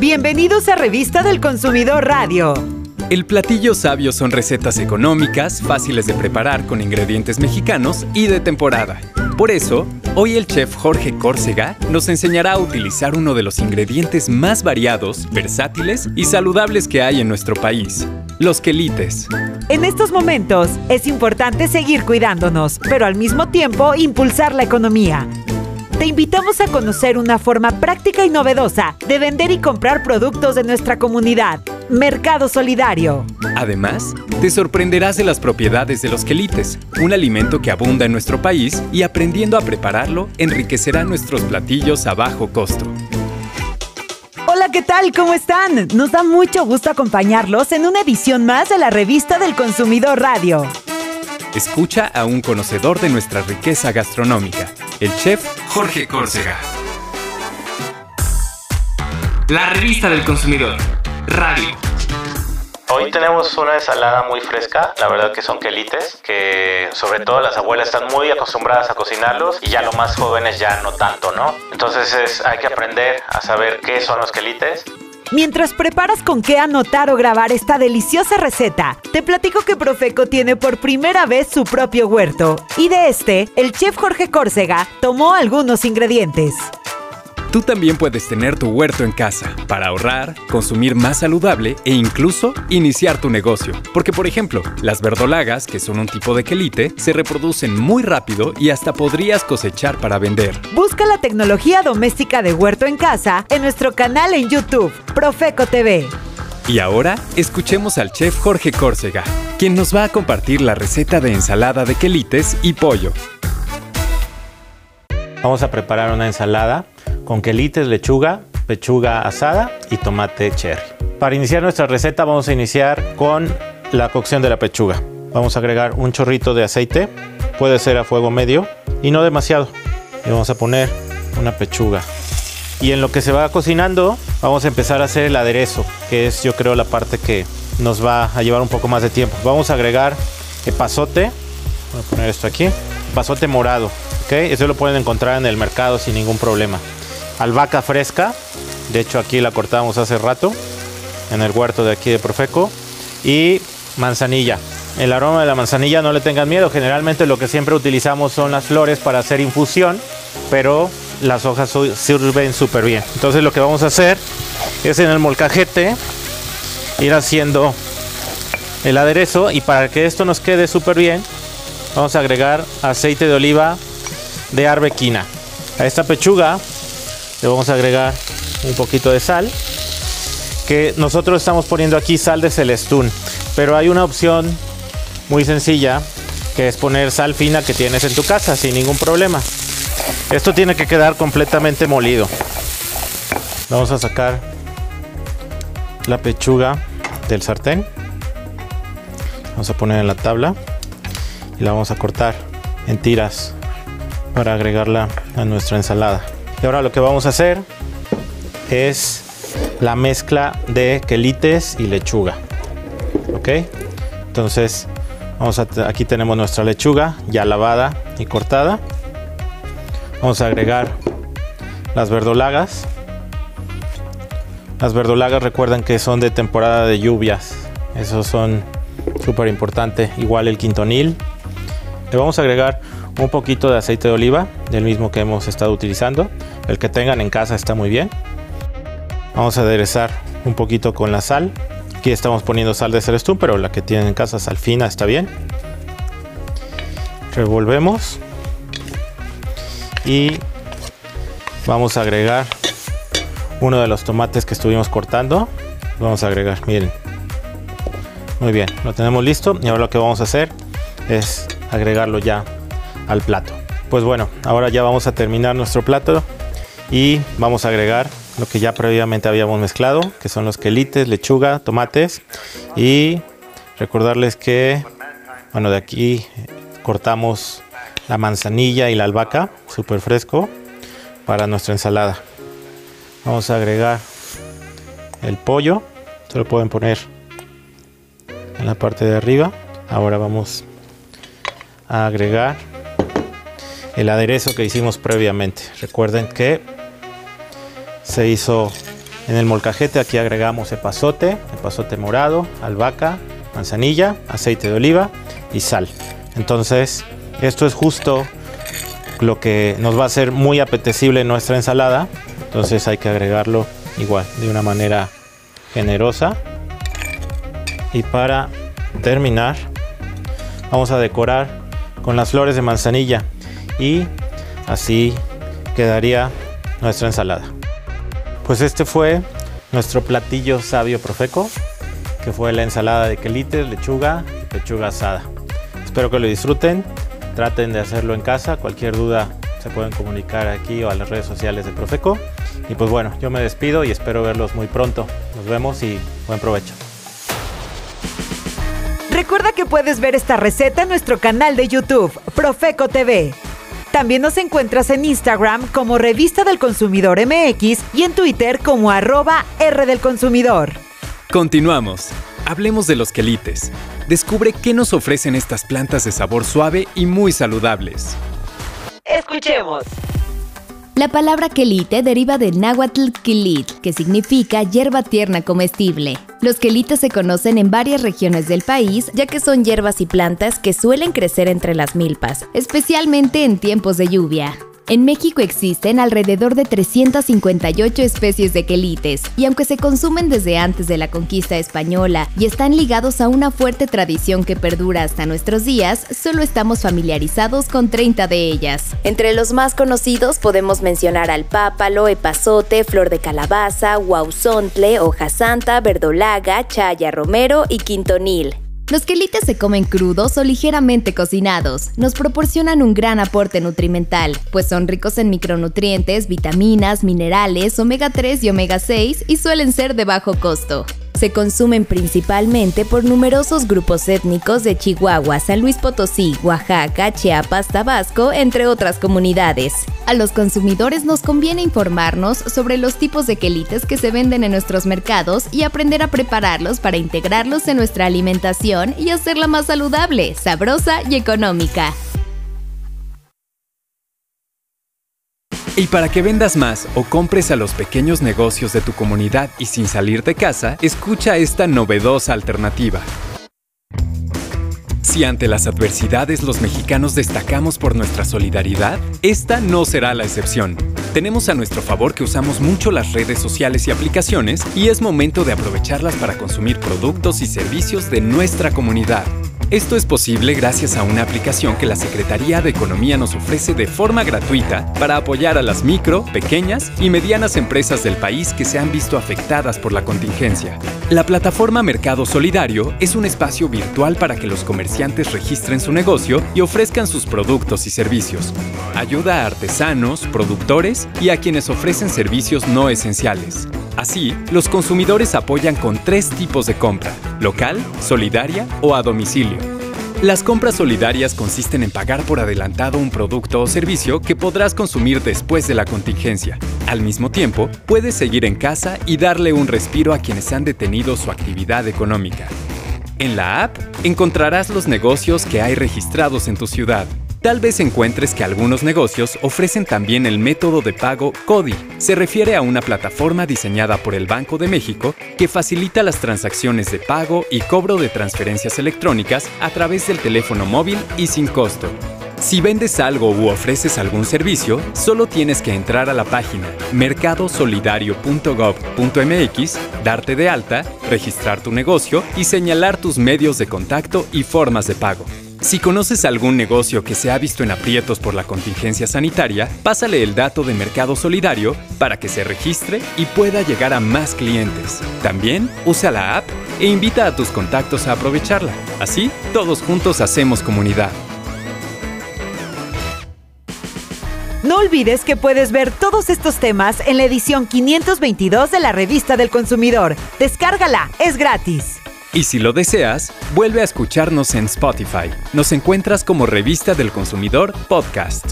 Bienvenidos a Revista del Consumidor Radio. El platillo sabio son recetas económicas, fáciles de preparar con ingredientes mexicanos y de temporada. Por eso, hoy el chef Jorge Córcega nos enseñará a utilizar uno de los ingredientes más variados, versátiles y saludables que hay en nuestro país, los quelites. En estos momentos es importante seguir cuidándonos, pero al mismo tiempo impulsar la economía. Te invitamos a conocer una forma práctica y novedosa de vender y comprar productos de nuestra comunidad. Mercado Solidario. Además, te sorprenderás de las propiedades de los quelites, un alimento que abunda en nuestro país y aprendiendo a prepararlo enriquecerá nuestros platillos a bajo costo. Hola, ¿qué tal? ¿Cómo están? Nos da mucho gusto acompañarlos en una edición más de la revista del Consumidor Radio. Escucha a un conocedor de nuestra riqueza gastronómica, el chef Jorge Córcega. La revista del consumidor. Radio. Hoy tenemos una ensalada muy fresca, la verdad que son quelites, que sobre todo las abuelas están muy acostumbradas a cocinarlos y ya los más jóvenes ya no tanto, ¿no? Entonces es, hay que aprender a saber qué son los quelites Mientras preparas con qué anotar o grabar esta deliciosa receta, te platico que Profeco tiene por primera vez su propio huerto. Y de este, el chef Jorge Córcega tomó algunos ingredientes. Tú también puedes tener tu huerto en casa para ahorrar, consumir más saludable e incluso iniciar tu negocio. Porque, por ejemplo, las verdolagas, que son un tipo de quelite, se reproducen muy rápido y hasta podrías cosechar para vender. Busca la tecnología doméstica de huerto en casa en nuestro canal en YouTube, Profeco TV. Y ahora, escuchemos al chef Jorge Córcega, quien nos va a compartir la receta de ensalada de quelites y pollo. Vamos a preparar una ensalada con quelites, lechuga, pechuga asada y tomate cherry. Para iniciar nuestra receta vamos a iniciar con la cocción de la pechuga. Vamos a agregar un chorrito de aceite, puede ser a fuego medio y no demasiado. Y vamos a poner una pechuga. Y en lo que se va cocinando vamos a empezar a hacer el aderezo, que es yo creo la parte que nos va a llevar un poco más de tiempo. Vamos a agregar epazote, voy a poner esto aquí, epazote morado, ¿ok? Eso lo pueden encontrar en el mercado sin ningún problema albahaca fresca. De hecho, aquí la cortamos hace rato en el huerto de aquí de Profeco. Y manzanilla. El aroma de la manzanilla no le tengan miedo. Generalmente lo que siempre utilizamos son las flores para hacer infusión, pero las hojas sirven súper bien. Entonces lo que vamos a hacer es en el molcajete ir haciendo el aderezo y para que esto nos quede súper bien vamos a agregar aceite de oliva de arbequina. A esta pechuga le vamos a agregar un poquito de sal. Que nosotros estamos poniendo aquí sal de celestún. Pero hay una opción muy sencilla que es poner sal fina que tienes en tu casa sin ningún problema. Esto tiene que quedar completamente molido. Vamos a sacar la pechuga del sartén. Vamos a poner en la tabla y la vamos a cortar en tiras para agregarla a nuestra ensalada. Y ahora lo que vamos a hacer es la mezcla de quelites y lechuga. ¿Ok? Entonces, vamos a, aquí tenemos nuestra lechuga ya lavada y cortada. Vamos a agregar las verdolagas. Las verdolagas recuerden que son de temporada de lluvias. Esos son súper importantes. Igual el quintonil. Le vamos a agregar un poquito de aceite de oliva, del mismo que hemos estado utilizando. El que tengan en casa está muy bien. Vamos a aderezar un poquito con la sal. Aquí estamos poniendo sal de celestún, pero la que tienen en casa sal fina está bien. Revolvemos. Y vamos a agregar uno de los tomates que estuvimos cortando. Vamos a agregar, miren. Muy bien, lo tenemos listo. Y ahora lo que vamos a hacer es agregarlo ya al plato. Pues bueno, ahora ya vamos a terminar nuestro plato y vamos a agregar lo que ya previamente habíamos mezclado, que son los quelites, lechuga, tomates y recordarles que, bueno, de aquí cortamos la manzanilla y la albahaca, súper fresco, para nuestra ensalada. Vamos a agregar el pollo, se lo pueden poner en la parte de arriba. Ahora vamos a agregar el aderezo que hicimos previamente. Recuerden que se hizo En el molcajete aquí agregamos epazote, epazote morado, albahaca, manzanilla, aceite de oliva y sal. Entonces, esto es justo lo que nos va a hacer muy apetecible nuestra ensalada. Entonces hay que agregarlo igual, de una manera generosa. Y para terminar, vamos a decorar con las flores de manzanilla. Y así quedaría nuestra ensalada. Pues este fue nuestro platillo sabio profeco, que fue la ensalada de quelites, lechuga y pechuga asada. Espero que lo disfruten, traten de hacerlo en casa, cualquier duda se pueden comunicar aquí o a las redes sociales de Profeco. Y pues bueno, yo me despido y espero verlos muy pronto. Nos vemos y buen provecho. Recuerda que puedes ver esta receta en nuestro canal de YouTube, Profeco TV. También nos encuentras en Instagram como Revista del Consumidor MX y en Twitter como arroba R del Consumidor. Continuamos. Hablemos de los quelites. Descubre qué nos ofrecen estas plantas de sabor suave y muy saludables. Escuchemos. La palabra quelite deriva del náhuatl quilit, que significa hierba tierna comestible. Los quelites se conocen en varias regiones del país, ya que son hierbas y plantas que suelen crecer entre las milpas, especialmente en tiempos de lluvia. En México existen alrededor de 358 especies de quelites, y aunque se consumen desde antes de la conquista española y están ligados a una fuerte tradición que perdura hasta nuestros días, solo estamos familiarizados con 30 de ellas. Entre los más conocidos podemos mencionar al pápalo, epazote, flor de calabaza, guauzontle, hoja santa, verdolaga, chaya romero y quintonil. Los quelites se comen crudos o ligeramente cocinados. Nos proporcionan un gran aporte nutrimental, pues son ricos en micronutrientes, vitaminas, minerales, omega 3 y omega 6 y suelen ser de bajo costo. Se consumen principalmente por numerosos grupos étnicos de Chihuahua, San Luis Potosí, Oaxaca, Chiapas, Tabasco, entre otras comunidades. A los consumidores nos conviene informarnos sobre los tipos de quelites que se venden en nuestros mercados y aprender a prepararlos para integrarlos en nuestra alimentación y hacerla más saludable, sabrosa y económica. Y para que vendas más o compres a los pequeños negocios de tu comunidad y sin salir de casa, escucha esta novedosa alternativa. Si ante las adversidades los mexicanos destacamos por nuestra solidaridad, esta no será la excepción. Tenemos a nuestro favor que usamos mucho las redes sociales y aplicaciones y es momento de aprovecharlas para consumir productos y servicios de nuestra comunidad. Esto es posible gracias a una aplicación que la Secretaría de Economía nos ofrece de forma gratuita para apoyar a las micro, pequeñas y medianas empresas del país que se han visto afectadas por la contingencia. La plataforma Mercado Solidario es un espacio virtual para que los comerciantes registren su negocio y ofrezcan sus productos y servicios. Ayuda a artesanos, productores y a quienes ofrecen servicios no esenciales. Así, los consumidores apoyan con tres tipos de compra, local, solidaria o a domicilio. Las compras solidarias consisten en pagar por adelantado un producto o servicio que podrás consumir después de la contingencia. Al mismo tiempo, puedes seguir en casa y darle un respiro a quienes han detenido su actividad económica. En la app encontrarás los negocios que hay registrados en tu ciudad. Tal vez encuentres que algunos negocios ofrecen también el método de pago CODI. Se refiere a una plataforma diseñada por el Banco de México que facilita las transacciones de pago y cobro de transferencias electrónicas a través del teléfono móvil y sin costo. Si vendes algo u ofreces algún servicio, solo tienes que entrar a la página mercadosolidario.gov.mx, darte de alta, registrar tu negocio y señalar tus medios de contacto y formas de pago. Si conoces algún negocio que se ha visto en aprietos por la contingencia sanitaria, pásale el dato de Mercado Solidario para que se registre y pueda llegar a más clientes. También usa la app e invita a tus contactos a aprovecharla. Así, todos juntos hacemos comunidad. No olvides que puedes ver todos estos temas en la edición 522 de la Revista del Consumidor. Descárgala, es gratis. Y si lo deseas, vuelve a escucharnos en Spotify. Nos encuentras como Revista del Consumidor Podcast.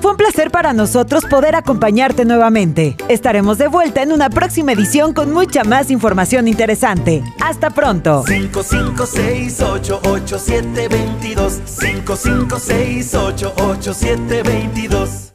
Fue un placer para nosotros poder acompañarte nuevamente. Estaremos de vuelta en una próxima edición con mucha más información interesante. Hasta pronto. 55688722 55688722